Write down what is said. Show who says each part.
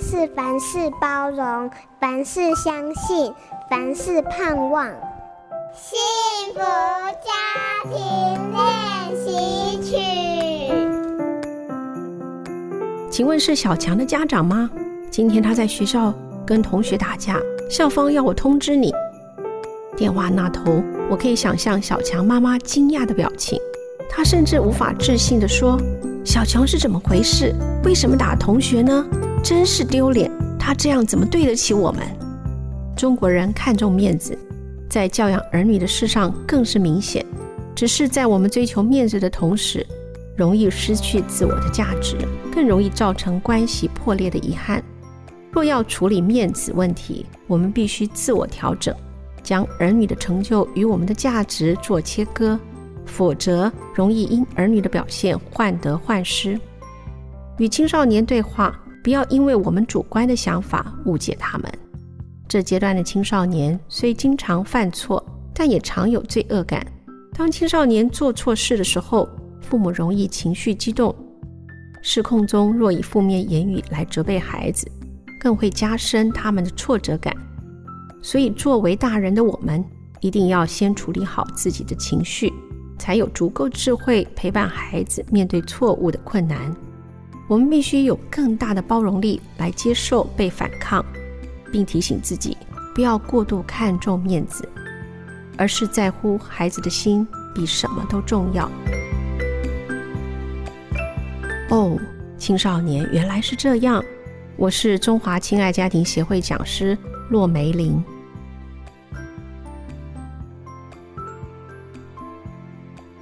Speaker 1: 是凡事包容，凡事相信，凡事盼望。幸福家庭练习曲。
Speaker 2: 请问是小强的家长吗？今天他在学校跟同学打架，校方要我通知你。电话那头，我可以想象小强妈妈惊讶的表情，她甚至无法置信地说：“小强是怎么回事？为什么打同学呢？真是丢脸！他这样怎么对得起我们？”中国人看重面子。在教养儿女的事上更是明显，只是在我们追求面子的同时，容易失去自我的价值，更容易造成关系破裂的遗憾。若要处理面子问题，我们必须自我调整，将儿女的成就与我们的价值做切割，否则容易因儿女的表现患得患失。与青少年对话，不要因为我们主观的想法误解他们。这阶段的青少年虽经常犯错，但也常有罪恶感。当青少年做错事的时候，父母容易情绪激动，失控中若以负面言语来责备孩子，更会加深他们的挫折感。所以，作为大人的我们，一定要先处理好自己的情绪，才有足够智慧陪伴孩子面对错误的困难。我们必须有更大的包容力来接受被反抗。并提醒自己，不要过度看重面子，而是在乎孩子的心比什么都重要。哦，青少年原来是这样。我是中华亲爱家庭协会讲师骆梅玲。